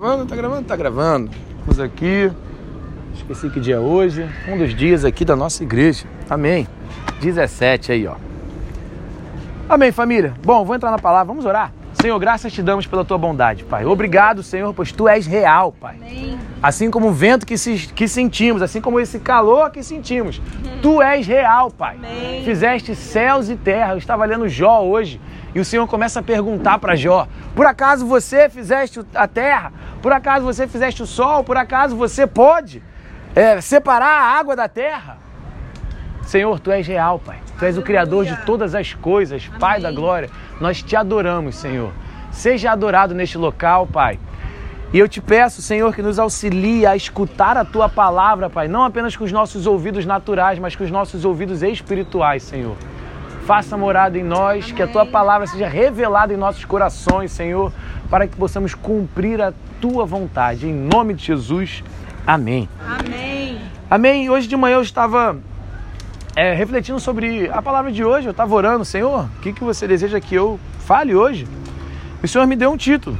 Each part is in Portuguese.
Gravando, tá gravando, tá gravando. Estamos aqui. Esqueci que dia é hoje. Um dos dias aqui da nossa igreja. Amém. 17 aí, ó. Amém, família. Bom, vou entrar na palavra. Vamos orar. Senhor, graças te damos pela tua bondade, Pai. Obrigado, Senhor, pois tu és real, Pai. Amém. Assim como o vento que, se, que sentimos, assim como esse calor que sentimos, tu és real, Pai. Amém. Fizeste céus e terra. Eu estava lendo Jó hoje e o Senhor começa a perguntar para Jó: Por acaso você fizeste a terra? Por acaso você fizeste o sol? Por acaso você pode é, separar a água da terra? Senhor, tu és real, Pai. Tu és o Criador de todas as coisas, Pai da glória. Nós te adoramos, Senhor. Seja adorado neste local, Pai. E eu te peço, Senhor, que nos auxilie a escutar a tua palavra, Pai, não apenas com os nossos ouvidos naturais, mas com os nossos ouvidos espirituais, Senhor. Faça morada em nós, que a tua palavra seja revelada em nossos corações, Senhor, para que possamos cumprir a tua vontade. Em nome de Jesus, amém. Amém. Amém. Hoje de manhã eu estava é, refletindo sobre a palavra de hoje. Eu estava orando, Senhor, o que, que você deseja que eu fale hoje? E o Senhor me deu um título.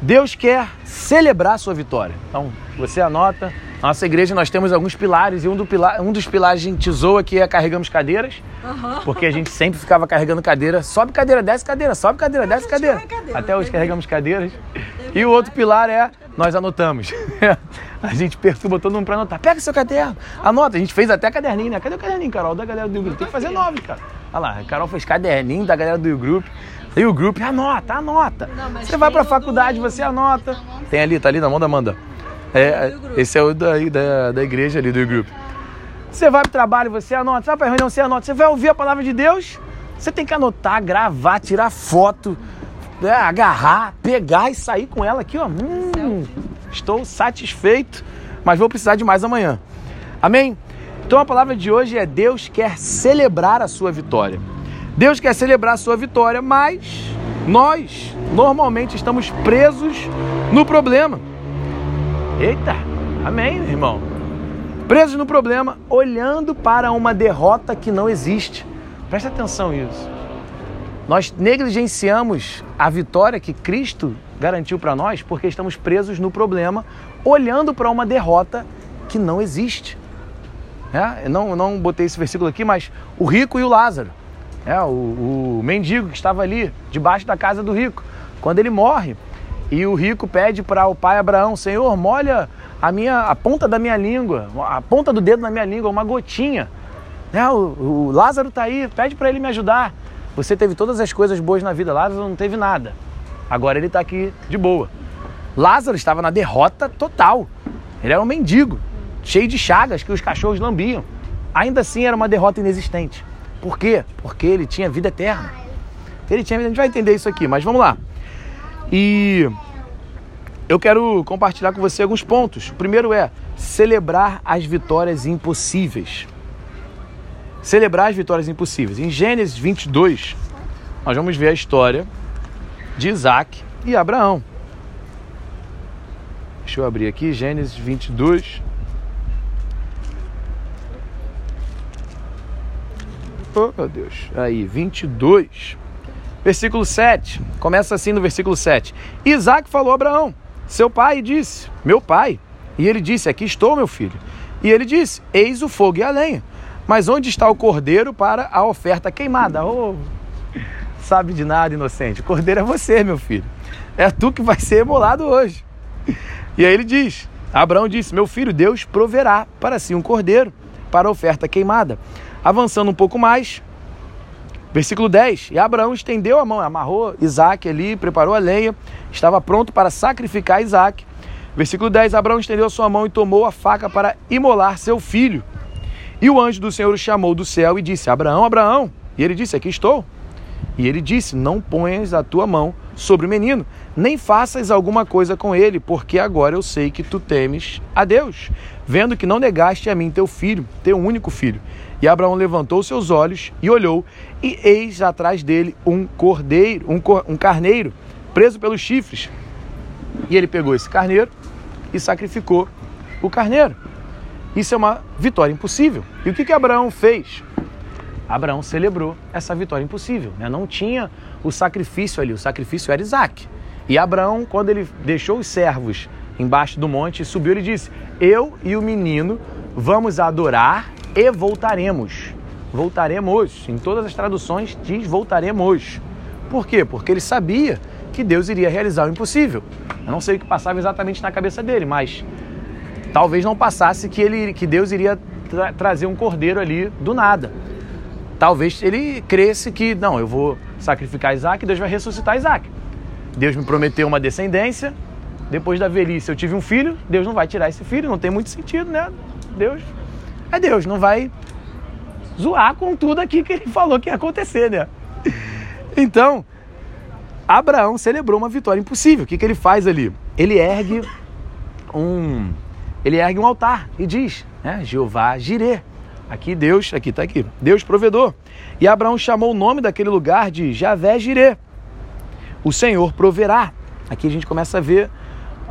Deus quer celebrar a sua vitória. Então, você anota. Na nossa igreja nós temos alguns pilares e um, do pilar, um dos pilares a gente zoa que é carregamos cadeiras, Aham. porque a gente sempre ficava carregando cadeira. Sobe cadeira, desce cadeira, sobe cadeira, desce cadeira. cadeira, Até hoje carregamos cadeiras. E o outro pilar é nós anotamos. a gente perturba todo mundo para anotar. Pega seu caderno, anota. A gente fez até caderninho, né? Cadê o caderninho, Carol? Da galera do grupo. Tem que fazer nove, cara. Olha lá, a Carol fez caderninho da galera do grupo. E o grupo, anota, anota. Não, Você vai pra o faculdade, do- você anota. Tem ali, tá ali na mão da Amanda. É, grupo. esse é o daí da, da igreja ali do grupo. Você vai pro trabalho, você anota. Você vai pra reunião, você anota. Você vai ouvir a palavra de Deus, você tem que anotar, gravar, tirar foto, né, agarrar, pegar e sair com ela aqui, ó. Hum, estou satisfeito, mas vou precisar de mais amanhã. Amém? Então a palavra de hoje é Deus quer celebrar a sua vitória. Deus quer celebrar a sua vitória, mas nós normalmente estamos presos no problema. Eita, amém, irmão. Presos no problema, olhando para uma derrota que não existe. Presta atenção nisso. Nós negligenciamos a vitória que Cristo garantiu para nós porque estamos presos no problema, olhando para uma derrota que não existe. É, não, não botei esse versículo aqui, mas o rico e o Lázaro. É, o, o mendigo que estava ali, debaixo da casa do rico. Quando ele morre, e o rico pede para o pai Abraão: Senhor, molha a, minha, a ponta da minha língua, a ponta do dedo na minha língua, uma gotinha. É, o, o Lázaro está aí, pede para ele me ajudar. Você teve todas as coisas boas na vida, Lázaro não teve nada. Agora ele está aqui de boa. Lázaro estava na derrota total. Ele era um mendigo, cheio de chagas que os cachorros lambiam. Ainda assim era uma derrota inexistente. Por quê? Porque ele tinha vida eterna. Ele tinha, a gente vai entender isso aqui, mas vamos lá. E eu quero compartilhar com você alguns pontos. O primeiro é celebrar as vitórias impossíveis. Celebrar as vitórias impossíveis. Em Gênesis 22, nós vamos ver a história de Isaac e Abraão. Deixa eu abrir aqui, Gênesis 22. Oh, meu Deus. Aí, 22. Versículo 7. Começa assim no versículo 7. Isaac falou a Abraão, seu pai, disse: Meu pai. E ele disse: Aqui estou, meu filho. E ele disse: Eis o fogo e a lenha. Mas onde está o cordeiro para a oferta queimada? Oh, sabe de nada, inocente. O cordeiro é você, meu filho. É tu que vai ser emolado hoje. E aí ele diz: Abraão disse: Meu filho, Deus proverá para si um cordeiro para a oferta queimada. Avançando um pouco mais, versículo 10: E Abraão estendeu a mão, amarrou Isaac ali, preparou a lenha, estava pronto para sacrificar Isaac. Versículo 10: Abraão estendeu sua mão e tomou a faca para imolar seu filho. E o anjo do Senhor o chamou do céu e disse: Abraão, Abraão. E ele disse: Aqui estou. E ele disse: Não ponhas a tua mão sobre o menino, nem faças alguma coisa com ele, porque agora eu sei que tu temes a Deus, vendo que não negaste a mim teu filho, teu único filho. E Abraão levantou seus olhos e olhou, e eis atrás dele um cordeiro, um, cor- um carneiro, preso pelos chifres. E ele pegou esse carneiro e sacrificou o carneiro. Isso é uma vitória impossível. E o que, que Abraão fez? Abraão celebrou essa vitória impossível. Né? Não tinha o sacrifício ali, o sacrifício era Isaac. E Abraão, quando ele deixou os servos embaixo do monte, subiu e disse: Eu e o menino vamos adorar e voltaremos. Voltaremos. Em todas as traduções diz voltaremos. Por quê? Porque ele sabia que Deus iria realizar o impossível. Eu não sei o que passava exatamente na cabeça dele, mas talvez não passasse que, ele, que Deus iria tra trazer um cordeiro ali do nada. Talvez ele cresce que, não, eu vou sacrificar Isaac, Deus vai ressuscitar Isaac. Deus me prometeu uma descendência, depois da velhice eu tive um filho, Deus não vai tirar esse filho, não tem muito sentido, né? Deus é Deus, não vai zoar com tudo aqui que ele falou que ia acontecer, né? Então, Abraão celebrou uma vitória impossível. O que, que ele faz ali? Ele ergue um, ele ergue um altar e diz, né, Jeová Jirê. Aqui Deus, aqui está aqui, Deus provedor. E Abraão chamou o nome daquele lugar de Javé Jirê. O Senhor proverá. Aqui a gente começa a ver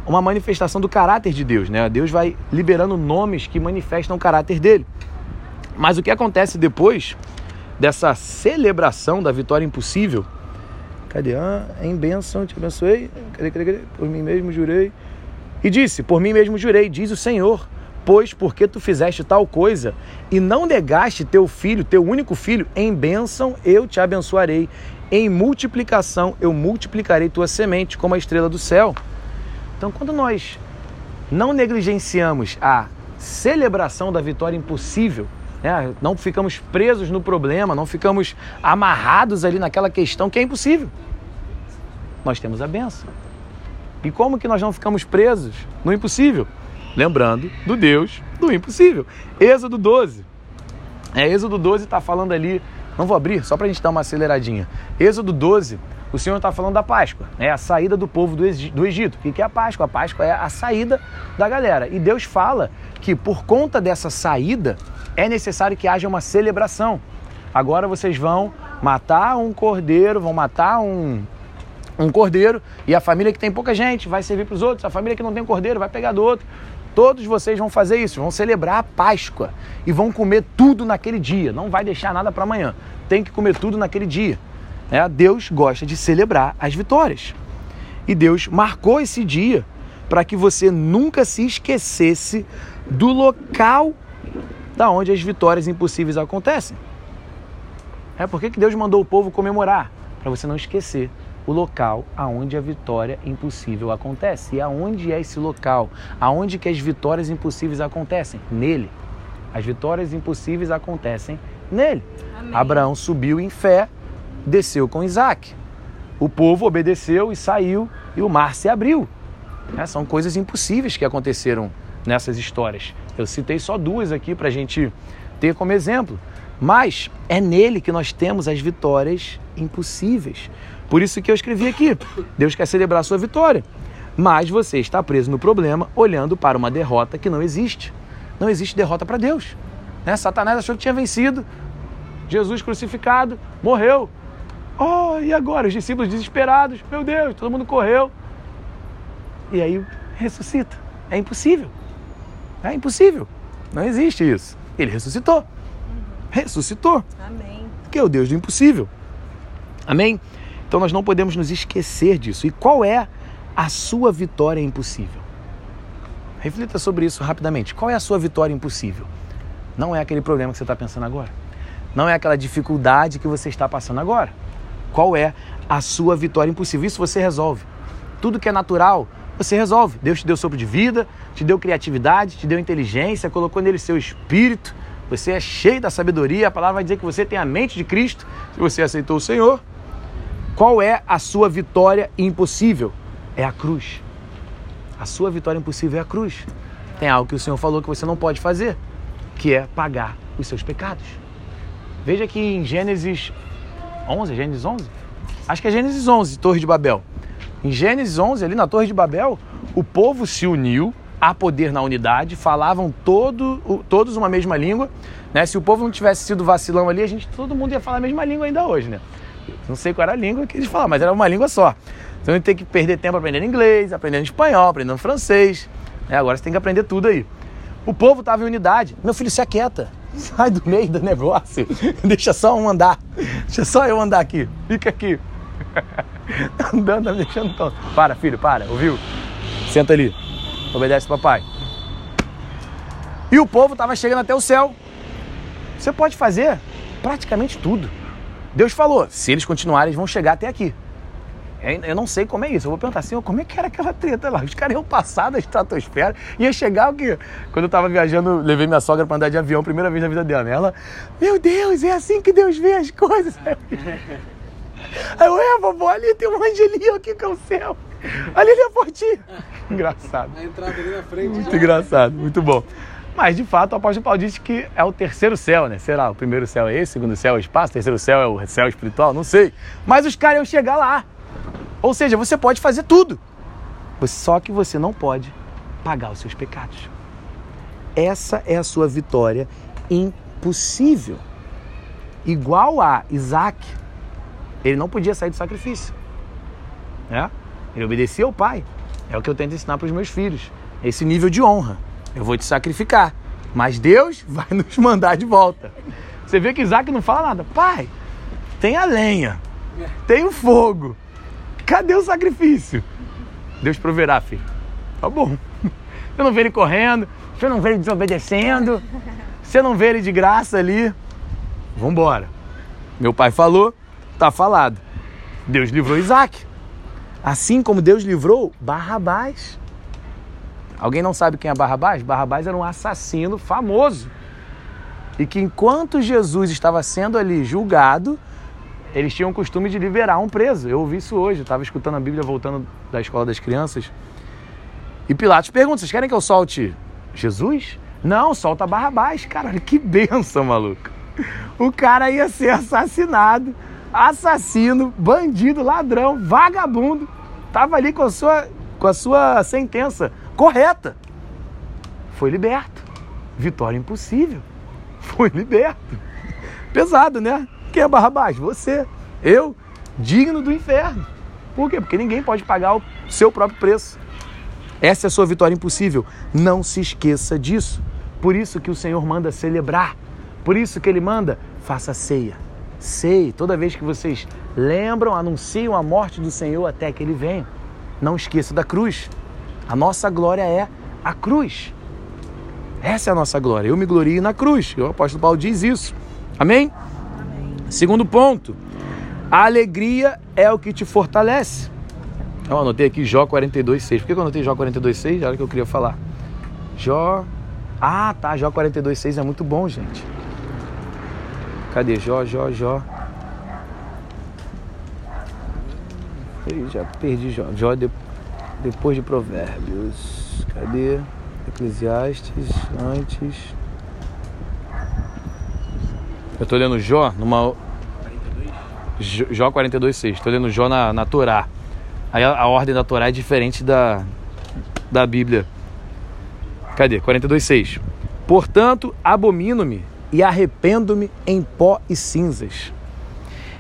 uma manifestação do caráter de Deus, né? Deus vai liberando nomes que manifestam o caráter dele. Mas o que acontece depois dessa celebração da vitória impossível Cadê? Ah, em bênção te abençoei. Cadê, cadê, cadê? Por mim mesmo jurei. E disse: Por mim mesmo jurei, diz o Senhor. Pois porque tu fizeste tal coisa e não negaste teu filho, teu único filho, em bênção eu te abençoarei. Em multiplicação eu multiplicarei tua semente como a estrela do céu. Então, quando nós não negligenciamos a celebração da vitória impossível, né? não ficamos presos no problema, não ficamos amarrados ali naquela questão que é impossível nós temos a benção. E como que nós não ficamos presos no impossível? Lembrando do Deus do impossível. Êxodo 12. É, Êxodo 12 está falando ali, não vou abrir, só para a gente dar uma aceleradinha. Êxodo 12, o Senhor está falando da Páscoa, é a saída do povo do Egito. O que é a Páscoa? A Páscoa é a saída da galera. E Deus fala que por conta dessa saída é necessário que haja uma celebração. Agora vocês vão matar um cordeiro, vão matar um, um cordeiro e a família que tem pouca gente vai servir para os outros, a família que não tem cordeiro vai pegar do outro. Todos vocês vão fazer isso, vão celebrar a Páscoa e vão comer tudo naquele dia, não vai deixar nada para amanhã, tem que comer tudo naquele dia. É, Deus gosta de celebrar as vitórias e Deus marcou esse dia para que você nunca se esquecesse do local da onde as vitórias impossíveis acontecem. É por que Deus mandou o povo comemorar? Para você não esquecer o local aonde a vitória impossível acontece. E aonde é esse local? Aonde que as vitórias impossíveis acontecem? Nele. As vitórias impossíveis acontecem nele. Amém. Abraão subiu em fé, desceu com Isaac. O povo obedeceu e saiu e o mar se abriu. É, são coisas impossíveis que aconteceram nessas histórias. Eu citei só duas aqui para a gente ter como exemplo. Mas é nele que nós temos as vitórias impossíveis. Por isso que eu escrevi aqui: Deus quer celebrar a sua vitória, mas você está preso no problema olhando para uma derrota que não existe. Não existe derrota para Deus. Né? Satanás achou que tinha vencido, Jesus crucificado, morreu. Oh, e agora? Os discípulos desesperados, meu Deus, todo mundo correu. E aí ressuscita. É impossível. É impossível. Não existe isso. Ele ressuscitou. Ressuscitou. Amém. Que é o Deus do impossível. Amém? Então nós não podemos nos esquecer disso. E qual é a sua vitória impossível? Reflita sobre isso rapidamente. Qual é a sua vitória impossível? Não é aquele problema que você está pensando agora. Não é aquela dificuldade que você está passando agora. Qual é a sua vitória impossível? Isso você resolve. Tudo que é natural, você resolve. Deus te deu sopro de vida, te deu criatividade, te deu inteligência, colocou nele seu espírito. Você é cheio da sabedoria. A palavra vai dizer que você tem a mente de Cristo, se você aceitou o Senhor. Qual é a sua vitória impossível? É a cruz. A sua vitória impossível é a cruz. Tem algo que o Senhor falou que você não pode fazer, que é pagar os seus pecados. Veja que em Gênesis 11, Gênesis 11? Acho que é Gênesis 11, Torre de Babel. Em Gênesis 11, ali na Torre de Babel, o povo se uniu a poder na unidade, falavam todo, todos uma mesma língua. Né? Se o povo não tivesse sido vacilão ali, a gente, todo mundo ia falar a mesma língua ainda hoje. Né? Não sei qual era a língua que eles falavam, mas era uma língua só. Então a gente tem que perder tempo aprendendo inglês, aprendendo espanhol, aprendendo francês. Né? Agora você tem que aprender tudo aí. O povo estava em unidade. Meu filho, se aquieta. Sai do meio do negócio. Deixa só um andar. Deixa só eu andar aqui. Fica aqui. Andando, tá me deixando tonto. Para, filho, para, ouviu? Senta ali. Obedece papai. E o povo estava chegando até o céu. Você pode fazer praticamente tudo. Deus falou: se eles continuarem, eles vão chegar até aqui. Eu não sei como é isso. Eu vou perguntar assim, como é que era aquela treta lá? Os caras iam passar da estratosfera, ia chegar o quê? Quando eu tava viajando, levei minha sogra para andar de avião, primeira vez na vida dela. Né? Ela, meu Deus, é assim que Deus vê as coisas. Aí eu, é, vovó, ali tem um angelinho aqui que é o céu. Ali é a portinha. Engraçado. A entrada ali na frente. Muito já. engraçado, muito bom. Mas, de fato, o apóstolo Paulo disse que é o terceiro céu, né? Será? O primeiro céu é esse, o segundo céu é o espaço, o terceiro céu é o céu espiritual, não sei. Mas os caras iam chegar lá. Ou seja, você pode fazer tudo. Só que você não pode pagar os seus pecados. Essa é a sua vitória impossível. Igual a Isaac, ele não podia sair do sacrifício. Né? Ele obedecia ao pai. É o que eu tento ensinar para os meus filhos. Esse nível de honra. Eu vou te sacrificar. Mas Deus vai nos mandar de volta. Você vê que Isaac não fala nada. Pai, tem a lenha, tem o fogo. Cadê o sacrifício? Deus proverá, filho. Tá bom. Você não vê ele correndo, você não vê ele desobedecendo, você não vê ele de graça ali. Vambora. Meu pai falou, tá falado. Deus livrou Isaac. Assim como Deus livrou Barrabás. Alguém não sabe quem é Barrabás? Barrabás era um assassino famoso. E que enquanto Jesus estava sendo ali julgado, eles tinham o costume de liberar um preso. Eu ouvi isso hoje, estava escutando a Bíblia voltando da escola das crianças. E Pilatos pergunta: vocês querem que eu solte Jesus? Não, solta Barrabás. Caralho, que benção, maluco. O cara ia ser assassinado, assassino, bandido, ladrão, vagabundo. Tava ali com a sua, com a sua sentença correta. Foi liberto. Vitória impossível. Foi liberto. Pesado, né? Quem é Barrabás? Você. Eu, digno do inferno. Por quê? Porque ninguém pode pagar o seu próprio preço. Essa é a sua vitória impossível. Não se esqueça disso. Por isso que o Senhor manda celebrar. Por isso que ele manda, faça ceia. Ceia. Toda vez que vocês lembram, anunciam a morte do Senhor até que ele venha. Não esqueça da cruz. A nossa glória é a cruz. Essa é a nossa glória. Eu me glorio na cruz. O apóstolo Paulo diz isso. Amém? Segundo ponto, a alegria é o que te fortalece. Eu anotei aqui Jó 42,6. Por que eu anotei Jó 42,6? Era o que eu queria falar. Jó. Ah, tá. Jó 42,6 é muito bom, gente. Cadê Jó, Jó, Jó? Eu já perdi Jó. Jó de... depois de Provérbios. Cadê? Eclesiastes, antes. Eu estou lendo Jó numa. Jó 42,6. Estou lendo Jó na, na Torá. Aí a, a, ordem da Torá é diferente da, da Bíblia. Cadê? 42,6. Portanto, abomino-me e arrependo-me em pó e cinzas.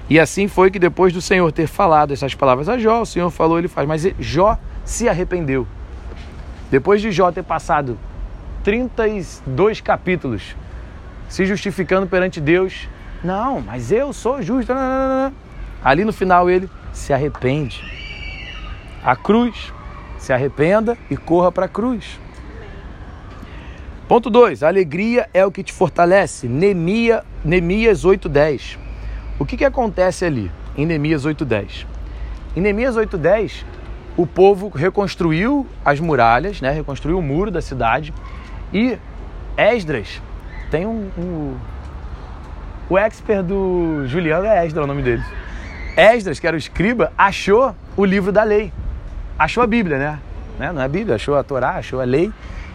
E assim foi que depois do Senhor ter falado essas palavras a Jó, o Senhor falou, ele faz. Mas Jó se arrependeu. Depois de Jó ter passado 32 capítulos se justificando perante Deus. Não, mas eu sou justo. Ali no final ele se arrepende. A cruz, se arrependa e corra para a cruz. Ponto 2. Alegria é o que te fortalece. Nemia, Neemias 8.10. O que, que acontece ali em Neemias 8.10? Em Neemias 8.10, o povo reconstruiu as muralhas, né? reconstruiu o muro da cidade e Esdras tem um, um, O expert do Juliano é Esdras, o nome dele. Esdras, que era o escriba, achou o livro da lei. Achou a Bíblia, né? né? Não é a Bíblia, achou a Torá, achou a lei.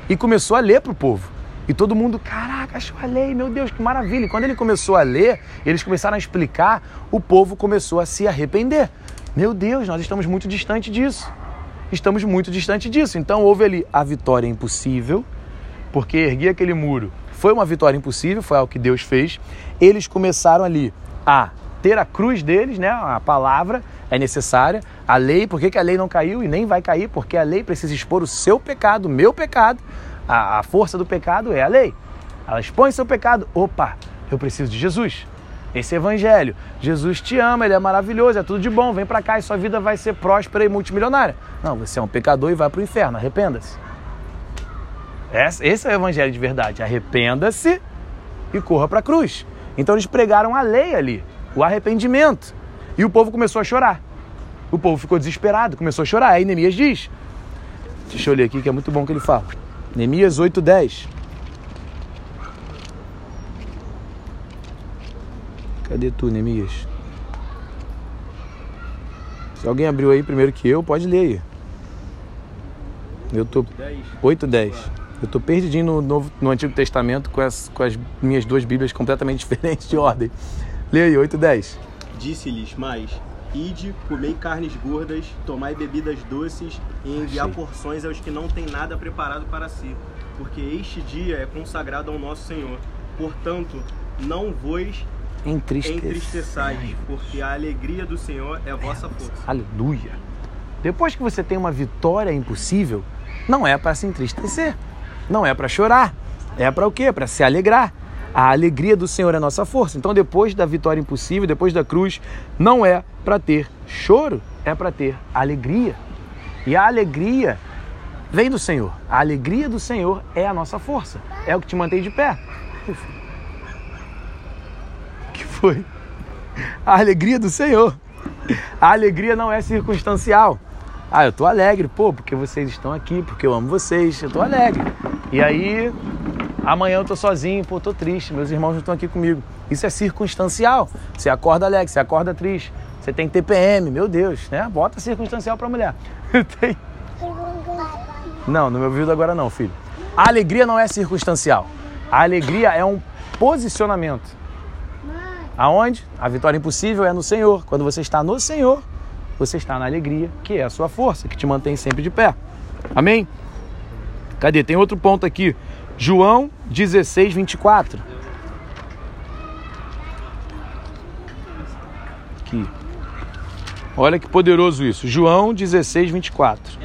E começou a ler para o povo. E todo mundo, caraca, achou a lei, meu Deus, que maravilha. E quando ele começou a ler, eles começaram a explicar, o povo começou a se arrepender. Meu Deus, nós estamos muito distante disso. Estamos muito distante disso. Então houve ali a vitória impossível, porque erguer aquele muro foi uma vitória impossível, foi algo que Deus fez. Eles começaram ali a ter a cruz deles, né? A palavra é necessária. A lei, por que, que a lei não caiu e nem vai cair? Porque a lei precisa expor o seu pecado, o meu pecado. A, a força do pecado é a lei. Ela expõe seu pecado. Opa, eu preciso de Jesus. Esse evangelho. Jesus te ama, ele é maravilhoso, é tudo de bom, vem para cá e sua vida vai ser próspera e multimilionária. Não, você é um pecador e vai para o inferno, arrependa-se. Esse é o evangelho de verdade. Arrependa-se e corra para a cruz. Então eles pregaram a lei ali, o arrependimento. E o povo começou a chorar. O povo ficou desesperado, começou a chorar. Aí Neemias diz: Deixa eu ler aqui que é muito bom que ele fala. Neemias 8:10. Cadê tu, Neemias? Se alguém abriu aí primeiro que eu, pode ler aí. Eu tô 8:10. Eu tô perdidinho no, Novo, no Antigo Testamento com as, com as minhas duas Bíblias completamente diferentes de ordem. Lê aí, 8:10. Disse-lhes mais: Ide, comei carnes gordas, tomai bebidas doces e enviar porções aos que não têm nada preparado para si, porque este dia é consagrado ao nosso Senhor. Portanto, não vos entristeçais, porque a alegria do Senhor é a vossa força. Aleluia. Depois que você tem uma vitória impossível, não é para se entristecer, não é para chorar, é para o quê? Para se alegrar. A alegria do Senhor é a nossa força. Então, depois da vitória impossível, depois da cruz, não é para ter choro, é para ter alegria. E a alegria vem do Senhor. A alegria do Senhor é a nossa força. É o que te mantém de pé. que foi? A alegria do Senhor. A alegria não é circunstancial. Ah, eu tô alegre, pô, porque vocês estão aqui, porque eu amo vocês, eu tô alegre. E aí, amanhã eu tô sozinho, pô, tô triste, meus irmãos não estão aqui comigo. Isso é circunstancial. Você acorda alegre, você acorda triste. Você tem TPM, meu Deus, né? Bota circunstancial pra mulher. tem... Não, no meu vídeo agora não, filho. A alegria não é circunstancial. A alegria é um posicionamento. Aonde? A vitória impossível é no Senhor. Quando você está no Senhor, você está na alegria, que é a sua força, que te mantém sempre de pé. Amém? Cadê? Tem outro ponto aqui. João 16, 24. Aqui. Olha que poderoso isso. João 16, 24.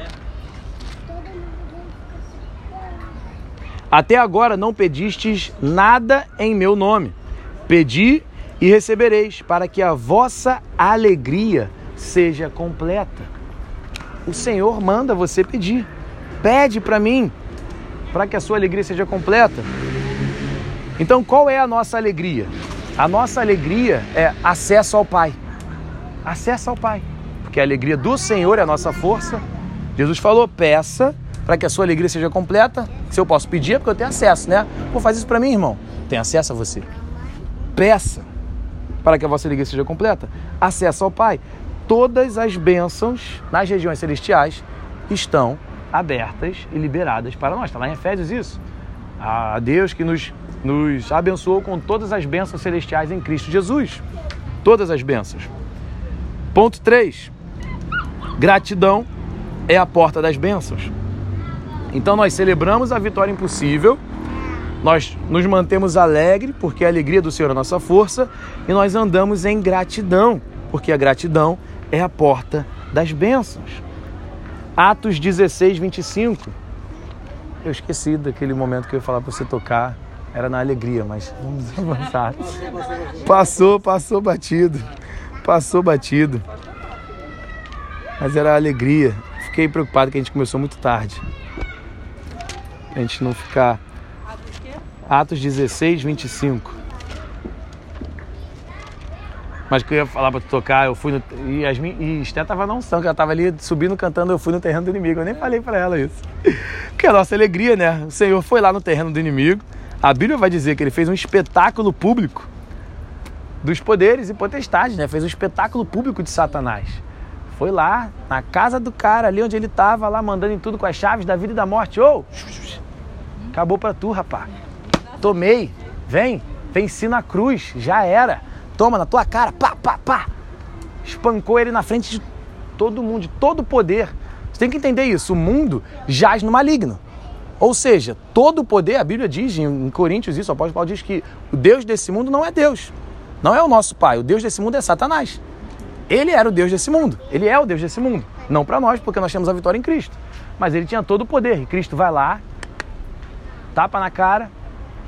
Até agora não pedistes nada em meu nome. Pedi e recebereis, para que a vossa alegria seja completa. O Senhor manda você pedir. Pede para mim, para que a sua alegria seja completa. Então, qual é a nossa alegria? A nossa alegria é acesso ao Pai. Acesso ao Pai. Porque a alegria do Senhor é a nossa força. Jesus falou: peça para que a sua alegria seja completa. Se eu posso pedir, é porque eu tenho acesso, né? Vou fazer isso para mim, irmão. Tem acesso a você. Peça para que a vossa alegria seja completa. Acesso ao Pai todas as bênçãos nas regiões celestiais estão abertas e liberadas para nós. Está lá em Efésios isso. A Deus que nos, nos abençoou com todas as bênçãos celestiais em Cristo Jesus. Todas as bênçãos. Ponto 3. Gratidão é a porta das bênçãos. Então nós celebramos a vitória impossível, nós nos mantemos alegres, porque a alegria do Senhor é a nossa força, e nós andamos em gratidão, porque a gratidão é a porta das bênçãos. Atos 16, 25. Eu esqueci daquele momento que eu ia falar para você tocar. Era na alegria, mas vamos avançar. Passou, passou batido. Passou batido. Mas era alegria. Fiquei preocupado que a gente começou muito tarde. A gente não ficar. Atos 16, 25. Mas que eu ia falar pra tu tocar, eu fui no. E Yasmin e Esté tava na unção, que ela tava ali subindo, cantando, eu fui no terreno do inimigo. Eu nem falei para ela isso. Porque é a nossa alegria, né? O Senhor foi lá no terreno do inimigo. A Bíblia vai dizer que ele fez um espetáculo público dos poderes e potestades, né? Fez um espetáculo público de Satanás. Foi lá, na casa do cara, ali onde ele tava, lá mandando em tudo com as chaves da vida e da morte. Ô! Oh, acabou pra tu, rapá. Tomei. Vem, venci na cruz, já era. Toma na tua cara, pá, pá, pá. Espancou ele na frente de todo mundo, de todo o poder. Você tem que entender isso. O mundo jaz no maligno. Ou seja, todo o poder, a Bíblia diz em Coríntios isso, o apóstolo Paulo diz que o Deus desse mundo não é Deus. Não é o nosso pai. O Deus desse mundo é Satanás. Ele era o Deus desse mundo. Ele é o Deus desse mundo. Não para nós, porque nós temos a vitória em Cristo. Mas ele tinha todo o poder. E Cristo vai lá, tapa na cara,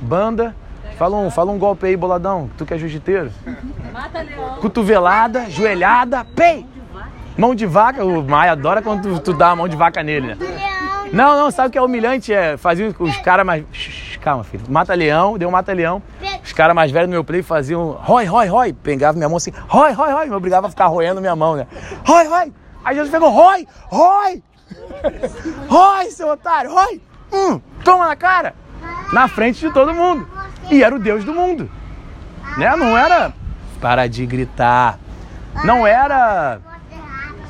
banda, Fala um, fala um golpe aí, boladão. Tu que é jiu-jiteiro. Mata leão. Cotovelada, joelhada, pei! Mão de vaca. O Maia adora quando tu, tu dá a mão de vaca nele, né? Não, não, sabe o que é humilhante? É fazer os caras mais. Calma, filho. Mata-leão, deu um mata-leão. Os caras mais velhos no meu play faziam rói, rói, rói. Pegava minha mão assim, rói, rói, rói. Me obrigava a ficar roendo minha mão, né? Rói, rói. Aí Jesus pegou, rói, rói. Rói, seu otário, rói. Hum, toma na cara. Na frente de todo mundo. E era o Deus do mundo. Né? Não era. Para de gritar. Não era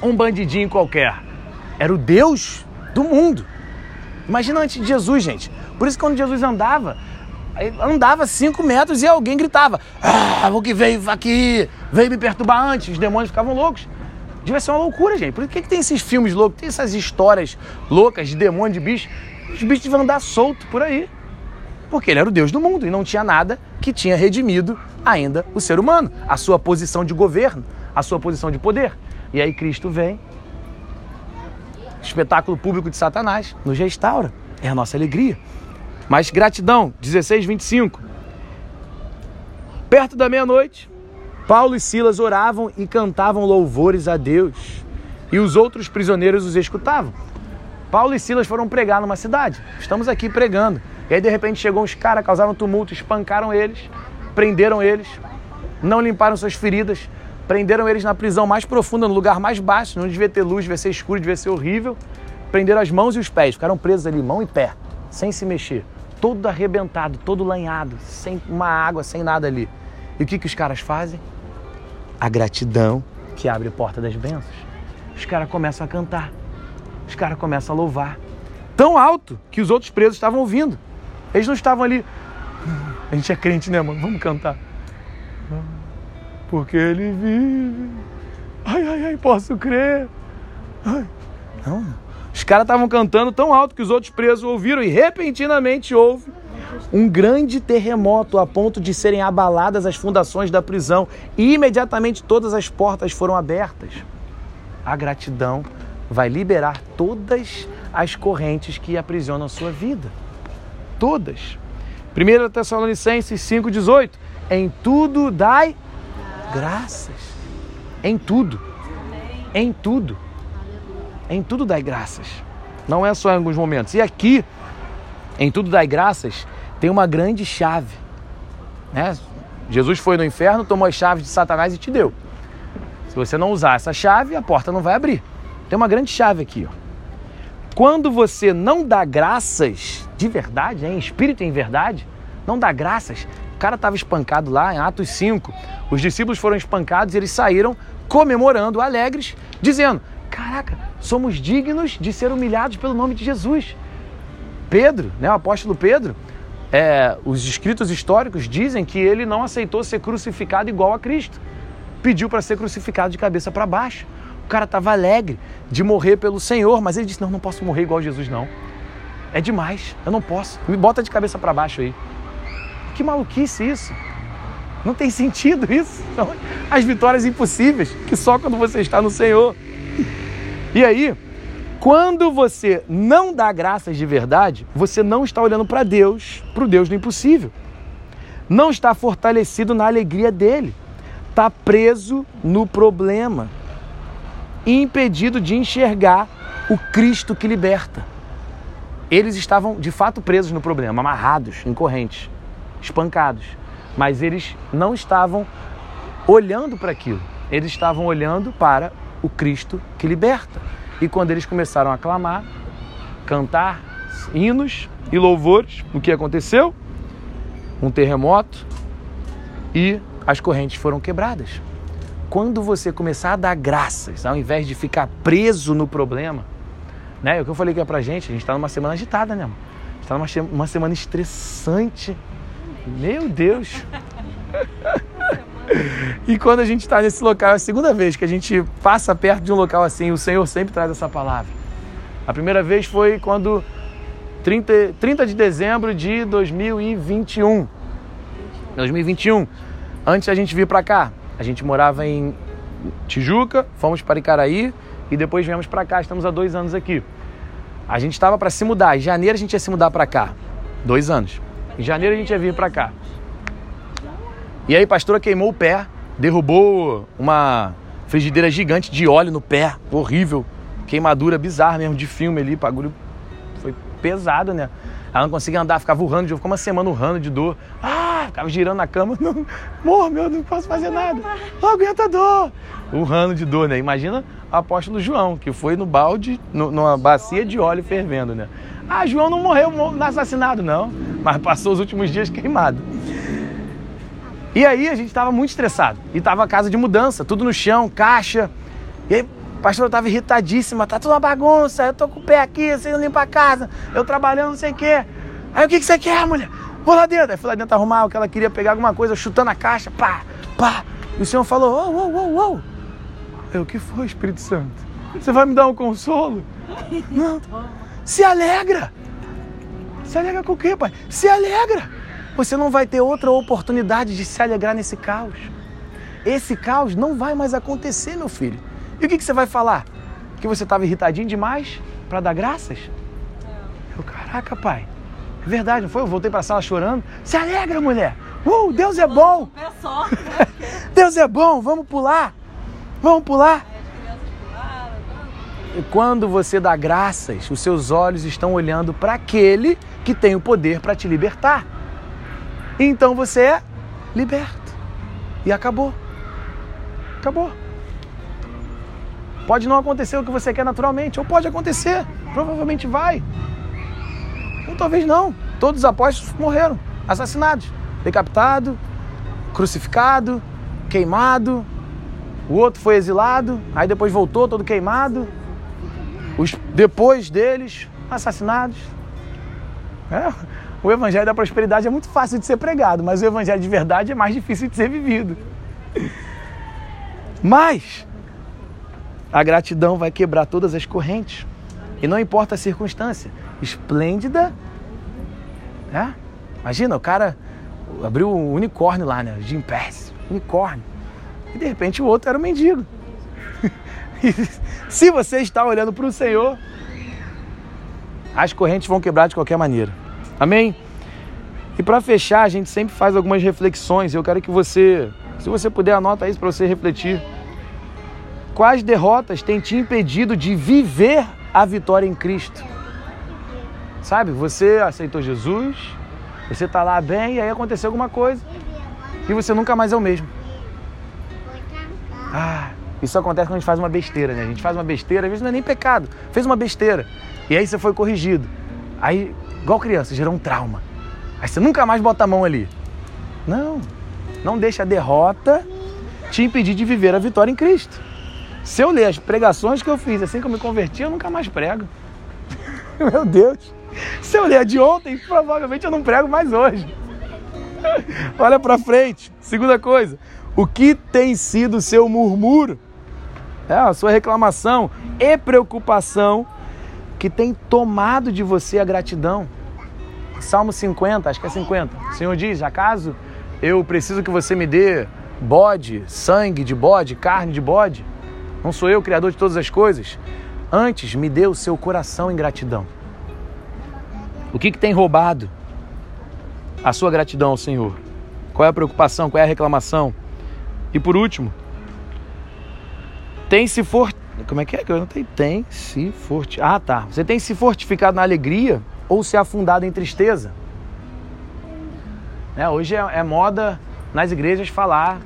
um bandidinho qualquer. Era o Deus do mundo. Imagina antes de Jesus, gente. Por isso que quando Jesus andava, andava cinco metros e alguém gritava: Ah, o que veio aqui, veio me perturbar antes. Os demônios ficavam loucos. Devia ser uma loucura, gente. Por que, que tem esses filmes loucos, tem essas histórias loucas de demônio, de bicho? Os bichos deviam andar solto por aí. Porque ele era o Deus do mundo e não tinha nada que tinha redimido ainda o ser humano, a sua posição de governo, a sua posição de poder. E aí Cristo vem, espetáculo público de Satanás, nos restaura. É a nossa alegria. Mas gratidão, 16, 25. Perto da meia-noite, Paulo e Silas oravam e cantavam louvores a Deus. E os outros prisioneiros os escutavam. Paulo e Silas foram pregar numa cidade. Estamos aqui pregando. E aí de repente chegou uns caras, causaram tumulto, espancaram eles, prenderam eles, não limparam suas feridas, prenderam eles na prisão mais profunda, no lugar mais baixo, não devia ter luz, devia ser escuro, devia ser horrível. Prenderam as mãos e os pés, ficaram presos ali, mão e pé, sem se mexer. Todo arrebentado, todo lanhado, sem uma água, sem nada ali. E o que, que os caras fazem? A gratidão que abre a porta das bênçãos. Os caras começam a cantar, os caras começam a louvar. Tão alto que os outros presos estavam ouvindo. Eles não estavam ali. A gente é crente, né, mano? Vamos cantar. Porque ele vive. Ai, ai, ai, posso crer. Ai. Não. Os caras estavam cantando tão alto que os outros presos ouviram e repentinamente houve um grande terremoto a ponto de serem abaladas as fundações da prisão e imediatamente todas as portas foram abertas. A gratidão vai liberar todas as correntes que aprisionam sua vida todas. 1 Tessalonicenses 5,18. Em tudo dai graças. Em tudo. Em tudo. Em tudo dai graças. Não é só em alguns momentos. E aqui, em tudo dai graças, tem uma grande chave. Né? Jesus foi no inferno, tomou as chaves de Satanás e te deu. Se você não usar essa chave, a porta não vai abrir. Tem uma grande chave aqui. Ó. Quando você não dá graças de verdade, em espírito e em verdade, não dá graças. O cara estava espancado lá em Atos 5. Os discípulos foram espancados e eles saíram comemorando, alegres, dizendo: Caraca, somos dignos de ser humilhados pelo nome de Jesus. Pedro, né, o apóstolo Pedro, é, os escritos históricos dizem que ele não aceitou ser crucificado igual a Cristo. Pediu para ser crucificado de cabeça para baixo. O cara estava alegre de morrer pelo Senhor, mas ele disse: Não, não posso morrer igual Jesus, não. É demais, eu não posso. Me bota de cabeça para baixo aí. Que maluquice isso. Não tem sentido isso. As vitórias impossíveis, que só quando você está no Senhor. E aí, quando você não dá graças de verdade, você não está olhando para Deus, para o Deus do impossível. Não está fortalecido na alegria dele. Está preso no problema impedido de enxergar o Cristo que liberta. Eles estavam de fato presos no problema, amarrados em correntes, espancados, mas eles não estavam olhando para aquilo. Eles estavam olhando para o Cristo que liberta. E quando eles começaram a clamar, cantar hinos e louvores, o que aconteceu? Um terremoto e as correntes foram quebradas quando você começar a dar graças, ao invés de ficar preso no problema, né? É o que eu falei que é pra gente, a gente tá numa semana agitada, né? A gente tá numa uma semana estressante. Meu Deus! e quando a gente está nesse local, é a segunda vez que a gente passa perto de um local assim, o Senhor sempre traz essa palavra. A primeira vez foi quando 30, 30 de dezembro de 2021. 2021. Antes a gente vir para cá, a gente morava em Tijuca, fomos para Icaraí e depois viemos para cá. Estamos há dois anos aqui. A gente estava para se mudar. Em janeiro a gente ia se mudar para cá. Dois anos. Em janeiro a gente ia vir para cá. E aí pastora queimou o pé, derrubou uma frigideira gigante de óleo no pé, horrível, queimadura bizarra mesmo, de filme ali, bagulho foi pesado, né? Ela não conseguia andar, ficava urrando, ficou uma semana urrando de dor. Ah, ficava girando na cama, não, amor, meu, não posso fazer nada, não aguenta a dor. Urrando de dor, né? Imagina o apóstolo João, que foi no balde, no, numa bacia de óleo fervendo, né? Ah, João não morreu no assassinado, não, mas passou os últimos dias queimado. E aí a gente estava muito estressado. E tava a casa de mudança, tudo no chão, caixa. E aí a pastora estava irritadíssima, tá tudo uma bagunça, eu tô com o pé aqui, você não limpa a casa, eu trabalhando, não sei o quê. Aí o que, que você quer, mulher? Vou lá dentro. Aí fui lá dentro arrumar o que ela queria pegar alguma coisa, chutando a caixa, pá, pá. E o Senhor falou, ô, ô, ô, ô. Eu, o que foi, Espírito Santo? Você vai me dar um consolo? Não. Se alegra. Se alegra com o quê, pai? Se alegra. Você não vai ter outra oportunidade de se alegrar nesse caos. Esse caos não vai mais acontecer, meu filho. E o que, que você vai falar? Que você estava irritadinho demais para dar graças? Eu, caraca, pai. Verdade, não foi? Eu voltei para a sala chorando. Se alegra, mulher. Uh, Deus é bom. Deus é bom. Vamos pular. Vamos pular. E quando você dá graças, os seus olhos estão olhando para aquele que tem o poder para te libertar. Então você é liberto. E acabou. Acabou. Pode não acontecer o que você quer naturalmente, ou pode acontecer, provavelmente vai. Talvez não. Todos os apóstolos morreram, assassinados, decapitado, crucificado, queimado. O outro foi exilado, aí depois voltou todo queimado. Os depois deles assassinados. É, o evangelho da prosperidade é muito fácil de ser pregado, mas o evangelho de verdade é mais difícil de ser vivido. Mas a gratidão vai quebrar todas as correntes. E não importa a circunstância. Esplêndida. Né? Imagina, o cara abriu um unicórnio lá, né? Jim Pass, unicórnio. E de repente o outro era um mendigo. Se você está olhando para o Senhor, as correntes vão quebrar de qualquer maneira. Amém? E para fechar, a gente sempre faz algumas reflexões. Eu quero que você, se você puder, anota isso para você refletir. Quais derrotas têm te impedido de viver a vitória em Cristo? Sabe, você aceitou Jesus, você está lá bem e aí aconteceu alguma coisa e você nunca mais é o mesmo. Ah, isso acontece quando a gente faz uma besteira, né? A gente faz uma besteira, às vezes não é nem pecado, fez uma besteira e aí você foi corrigido. Aí igual criança, gerou um trauma. Aí você nunca mais bota a mão ali. Não, não deixa a derrota te impedir de viver a vitória em Cristo. Se eu ler as pregações que eu fiz assim que eu me converti, eu nunca mais prego. Meu Deus. Se eu ler de ontem, provavelmente eu não prego mais hoje. Olha para frente. Segunda coisa, o que tem sido seu murmúrio? É a sua reclamação e preocupação que tem tomado de você a gratidão. Salmo 50, acho que é 50. O Senhor diz: Acaso eu preciso que você me dê bode, sangue de bode, carne de bode? Não sou eu o criador de todas as coisas? Antes, me dê o seu coração em gratidão. O que, que tem roubado a sua gratidão ao Senhor? Qual é a preocupação? Qual é a reclamação? E por último, tem se for como é que é que eu não tenho? Tem se forti... Ah, tá. Você tem se fortificado na alegria ou se afundado em tristeza? É, hoje é, é moda nas igrejas falar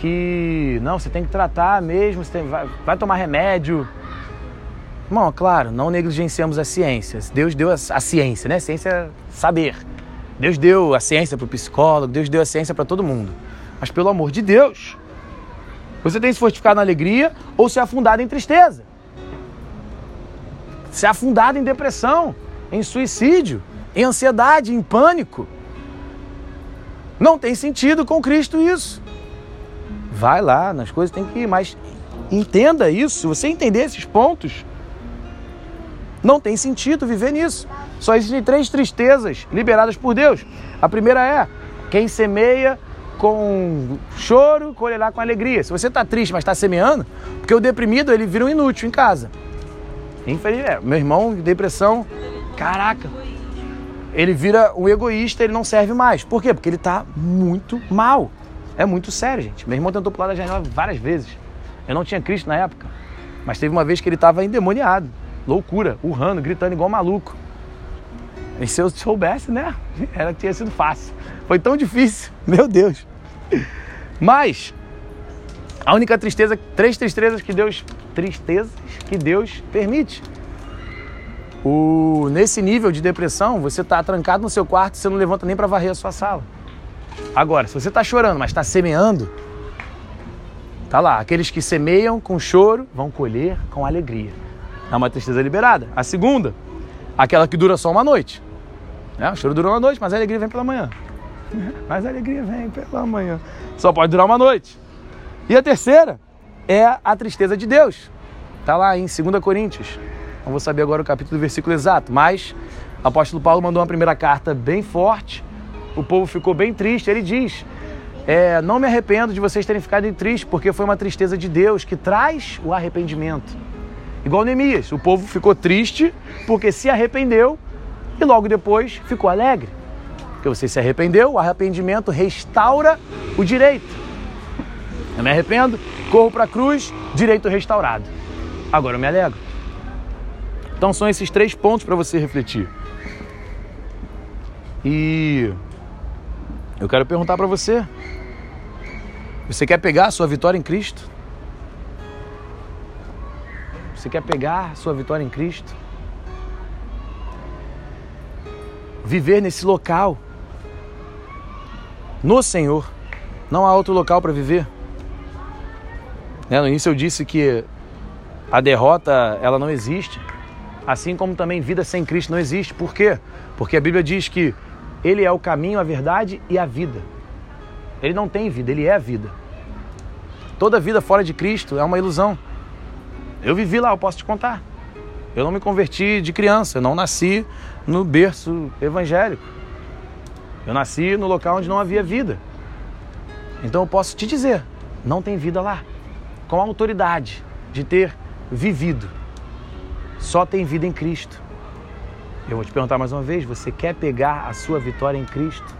que não, você tem que tratar mesmo, você tem, vai, vai tomar remédio. Bom, claro, não negligenciamos a ciência. Deus deu a, a ciência, né? Ciência é saber. Deus deu a ciência para o psicólogo, Deus deu a ciência para todo mundo. Mas pelo amor de Deus, você tem se fortificado na alegria ou se afundado em tristeza? Se afundado em depressão, em suicídio, em ansiedade, em pânico. Não tem sentido com Cristo isso. Vai lá, nas coisas tem que ir, mas entenda isso. Se você entender esses pontos, não tem sentido viver nisso. Só existem três tristezas liberadas por Deus. A primeira é quem semeia com choro, colherá com alegria. Se você está triste, mas está semeando, porque o deprimido ele vira um inútil em casa. Infelizmente, é, meu irmão, depressão, caraca. ele vira um egoísta, ele não serve mais. Por quê? Porque ele está muito mal. É muito sério, gente. Meu irmão tentou pular da janela várias vezes. Eu não tinha Cristo na época. Mas teve uma vez que ele estava endemoniado. Loucura, urrando, gritando igual maluco. E se eu soubesse, né? Era que tinha sido fácil. Foi tão difícil. Meu Deus. Mas a única tristeza, três tristezas que Deus, tristezas que Deus permite. O, nesse nível de depressão, você está trancado no seu quarto e você não levanta nem para varrer a sua sala. Agora, se você está chorando, mas está semeando, tá lá. Aqueles que semeiam com choro vão colher com alegria. É uma tristeza liberada. A segunda, aquela que dura só uma noite. É, o choro dura uma noite, mas a alegria vem pela manhã. Mas a alegria vem pela manhã. Só pode durar uma noite. E a terceira é a tristeza de Deus. Está lá em 2 Coríntios. Não vou saber agora o capítulo do versículo exato, mas o apóstolo Paulo mandou uma primeira carta bem forte. O povo ficou bem triste. Ele diz: é, Não me arrependo de vocês terem ficado tristes, porque foi uma tristeza de Deus que traz o arrependimento. Igual Neemias, o povo ficou triste porque se arrependeu e logo depois ficou alegre. Porque você se arrependeu, o arrependimento restaura o direito. Eu me arrependo, corro para a cruz, direito restaurado. Agora eu me alegro. Então são esses três pontos para você refletir. E eu quero perguntar para você: você quer pegar a sua vitória em Cristo? Você quer pegar a sua vitória em Cristo? Viver nesse local, no Senhor. Não há outro local para viver. No início eu disse que a derrota ela não existe, assim como também vida sem Cristo não existe. Por quê? Porque a Bíblia diz que Ele é o caminho, a verdade e a vida. Ele não tem vida, Ele é a vida. Toda vida fora de Cristo é uma ilusão. Eu vivi lá, eu posso te contar. Eu não me converti de criança, eu não nasci no berço evangélico. Eu nasci no local onde não havia vida. Então eu posso te dizer, não tem vida lá. Com a autoridade de ter vivido. Só tem vida em Cristo. Eu vou te perguntar mais uma vez, você quer pegar a sua vitória em Cristo?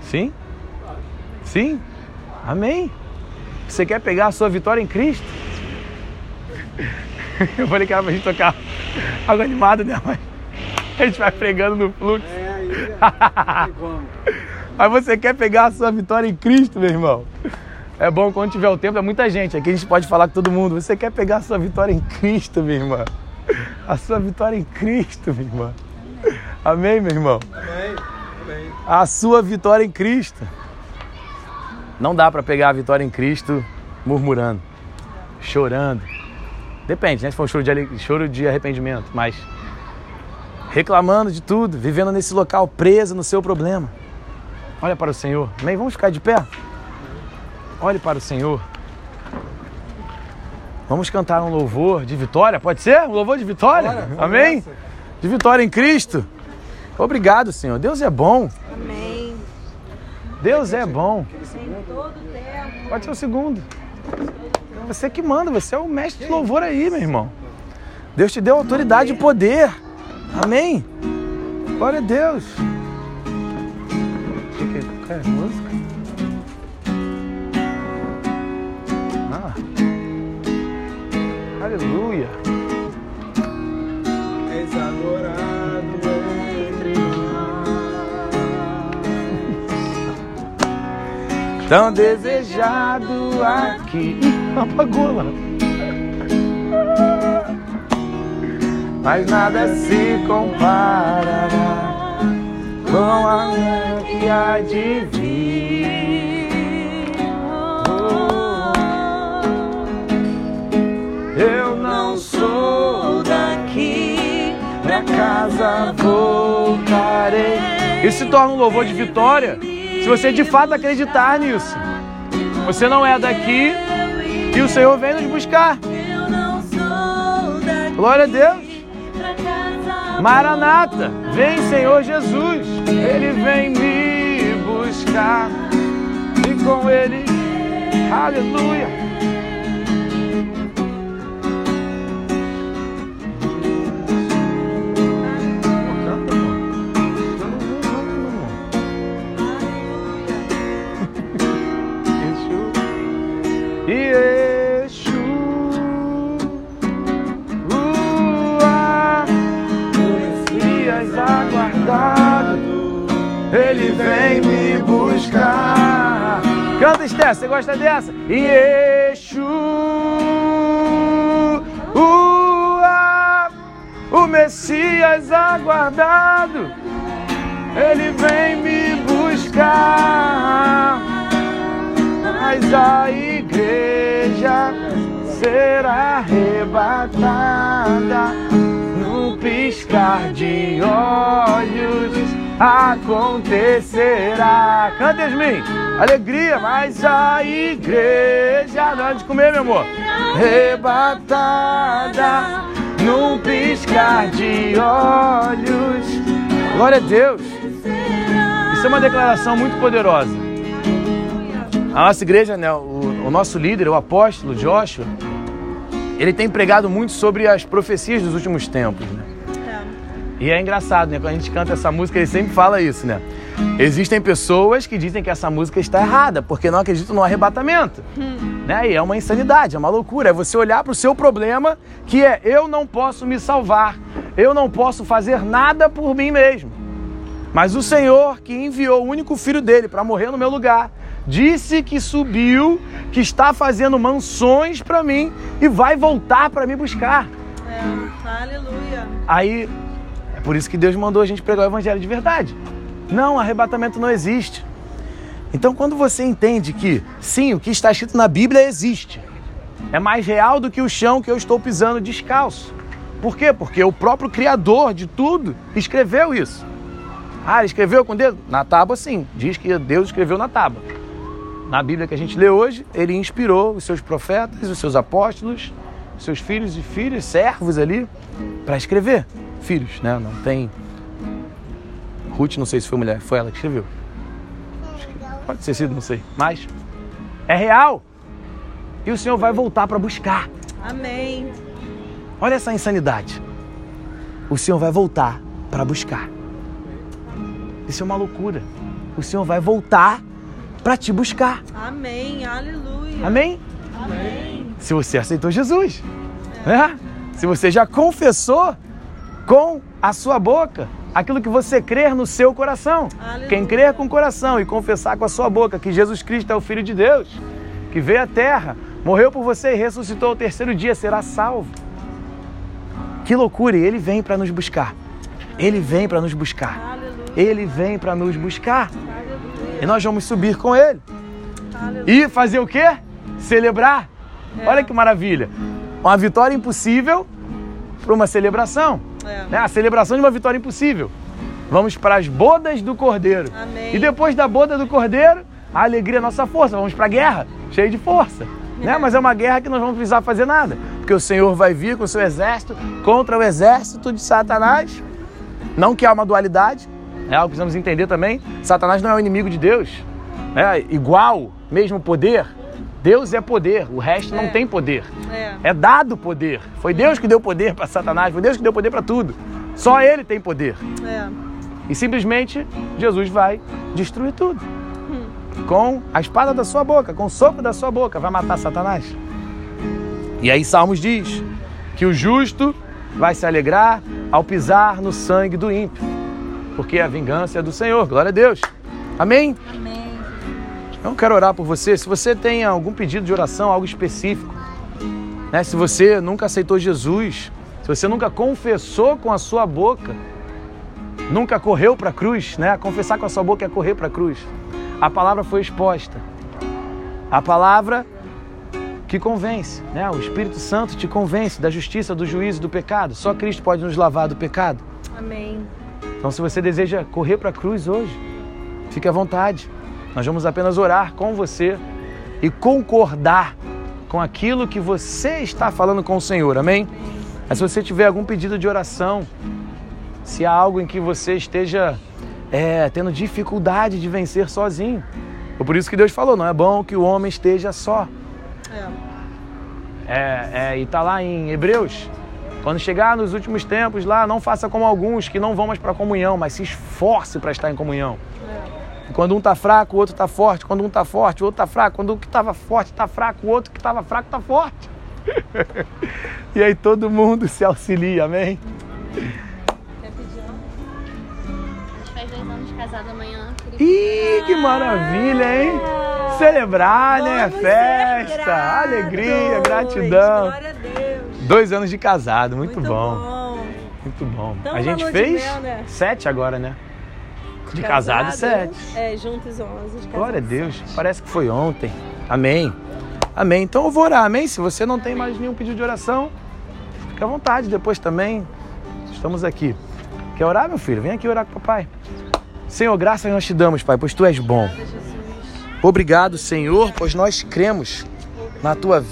Sim? Sim? Amém? Você quer pegar a sua vitória em Cristo? Eu falei que era pra gente tocar algo animado, né? Mas a gente vai pregando no fluxo. É, aí. Mas você quer pegar a sua vitória em Cristo, meu irmão? É bom quando tiver o tempo, é muita gente. Aqui a gente pode falar com todo mundo. Você quer pegar a sua vitória em Cristo, minha irmã? A sua vitória em Cristo, minha irmã. Amém, meu irmão? Amém. Amém. A sua vitória em Cristo. Não dá para pegar a vitória em Cristo murmurando, chorando Depende, né? Se for um choro de, choro de arrependimento, mas reclamando de tudo, vivendo nesse local preso no seu problema. Olha para o Senhor. Amém? Vamos ficar de pé? Olhe para o Senhor. Vamos cantar um louvor de vitória, pode ser? Um louvor de vitória? Bora, Amém? De vitória em Cristo. Obrigado, Senhor. Deus é bom. Amém. Deus é bom. Pode ser o segundo. Você que manda, você é o mestre de louvor aí, meu irmão. Deus te deu autoridade e poder. Amém? Glória a Deus. Qual é a música? Aleluia. És adorado entre nós. Tão desejado aqui apagou lá. Mas nada se comparará com a que há de vir. Casa voltarei. Isso se torna um louvor de vitória se você de fato acreditar nisso. Você não é daqui, e o Senhor vem nos buscar. Glória a Deus. Maranata, vem Senhor Jesus. Ele vem me buscar. E com Ele, aleluia. Esther, você gosta dessa? Yeshu, o Messias aguardado, Ele vem me buscar. Mas a igreja será arrebatada no piscar de olhos acontecerá. Canta, Yasmin. Alegria, mas a igreja. Não é de comer, meu amor. Rebatada num piscar de olhos. Glória a Deus. Isso é uma declaração muito poderosa. A nossa igreja, né, o, o nosso líder, o apóstolo Joshua, ele tem pregado muito sobre as profecias dos últimos tempos. Né? E é engraçado, né? Quando a gente canta essa música, ele sempre fala isso, né? Existem pessoas que dizem que essa música está errada, porque não acreditam no arrebatamento. Hum. Né? E é uma insanidade, é uma loucura. É você olhar para o seu problema, que é eu não posso me salvar, eu não posso fazer nada por mim mesmo. Mas o Senhor, que enviou o único filho dele para morrer no meu lugar, disse que subiu, que está fazendo mansões para mim e vai voltar para me buscar. É, aleluia. Aí é por isso que Deus mandou a gente pregar o evangelho de verdade. Não, arrebatamento não existe. Então, quando você entende que, sim, o que está escrito na Bíblia existe, é mais real do que o chão que eu estou pisando descalço. Por quê? Porque o próprio Criador de tudo escreveu isso. Ah, escreveu com dedo? Na tábua, sim. Diz que Deus escreveu na tábua. Na Bíblia que a gente lê hoje, ele inspirou os seus profetas, os seus apóstolos, os seus filhos e filhas, servos ali, para escrever filhos, né? Não tem. Ruth, não sei se foi mulher, foi ela que escreveu. Pode ter sido, não sei. Mas é real. E o Senhor vai voltar para buscar. Amém. Olha essa insanidade. O Senhor vai voltar para buscar. Isso é uma loucura. O Senhor vai voltar para te buscar. Amém. Aleluia. Amém? Amém. Se você aceitou Jesus, é. né? Se você já confessou com a sua boca aquilo que você crer no seu coração. Aleluia. Quem crer com o coração e confessar com a sua boca que Jesus Cristo é o Filho de Deus, que veio à terra, morreu por você e ressuscitou ao terceiro dia, será salvo. Que loucura! E ele vem para nos buscar. Ele vem para nos buscar. Aleluia. Ele vem para nos buscar. Aleluia. E nós vamos subir com ele. E fazer o quê? Celebrar. É. Olha que maravilha. Uma vitória impossível para uma celebração. É. Né? A celebração de uma vitória impossível. Vamos para as bodas do Cordeiro. Amém. E depois da boda do Cordeiro, a alegria é nossa força. Vamos para a guerra, cheio de força. É. Né? Mas é uma guerra que nós vamos precisar fazer nada. Porque o Senhor vai vir com o seu exército contra o exército de Satanás. Não que há uma dualidade, é algo que precisamos entender também. Satanás não é o inimigo de Deus. É igual, mesmo poder. Deus é poder, o resto é. não tem poder. É. é dado poder. Foi Deus que deu poder para Satanás, foi Deus que deu poder para tudo. Só Ele tem poder. É. E simplesmente Jesus vai destruir tudo. Hum. Com a espada da sua boca, com o sopro da sua boca, vai matar Satanás. E aí Salmos diz que o justo vai se alegrar ao pisar no sangue do ímpio, porque a vingança é do Senhor. Glória a Deus. Amém? Amém. Eu quero orar por você. Se você tem algum pedido de oração, algo específico, né? se você nunca aceitou Jesus, se você nunca confessou com a sua boca, nunca correu para a cruz, né? confessar com a sua boca é correr para a cruz. A palavra foi exposta. A palavra que convence, né? O Espírito Santo te convence da justiça, do juízo, do pecado. Só Cristo pode nos lavar do pecado. Amém. Então, se você deseja correr para a cruz hoje, fique à vontade. Nós vamos apenas orar com você e concordar com aquilo que você está falando com o Senhor, amém? Mas se você tiver algum pedido de oração, se há algo em que você esteja é, tendo dificuldade de vencer sozinho, é por isso que Deus falou: não é bom que o homem esteja só. É. é, é e está lá em Hebreus. Quando chegar nos últimos tempos lá, não faça como alguns que não vão mais para a comunhão, mas se esforce para estar em comunhão. Quando um está fraco, o outro está forte. Quando um está forte, o outro está fraco. Quando um que estava forte está fraco, o outro que estava fraco está forte. e aí todo mundo se auxilia, amém? Quer pedir? faz dois anos de casado amanhã. Ih, que maravilha, hein? Celebrar, né? Festa, gratos. alegria, gratidão. Glória a Deus. Dois anos de casado, muito, bom. bom. Muito bom. Então, a gente fez mel, né? sete agora, né? De casado, sete. É, juntos 11. De Glória a casado, Deus. sete. Parece que foi ontem. Amém. Amém. Então eu vou orar, amém? Se você não tem mais nenhum pedido de oração, fica à vontade depois também. Estamos aqui. Quer orar, meu filho? Vem aqui orar com o papai. Senhor, graças nós te damos, Pai, pois tu és bom. Obrigado, Senhor, pois nós cremos na tua vida.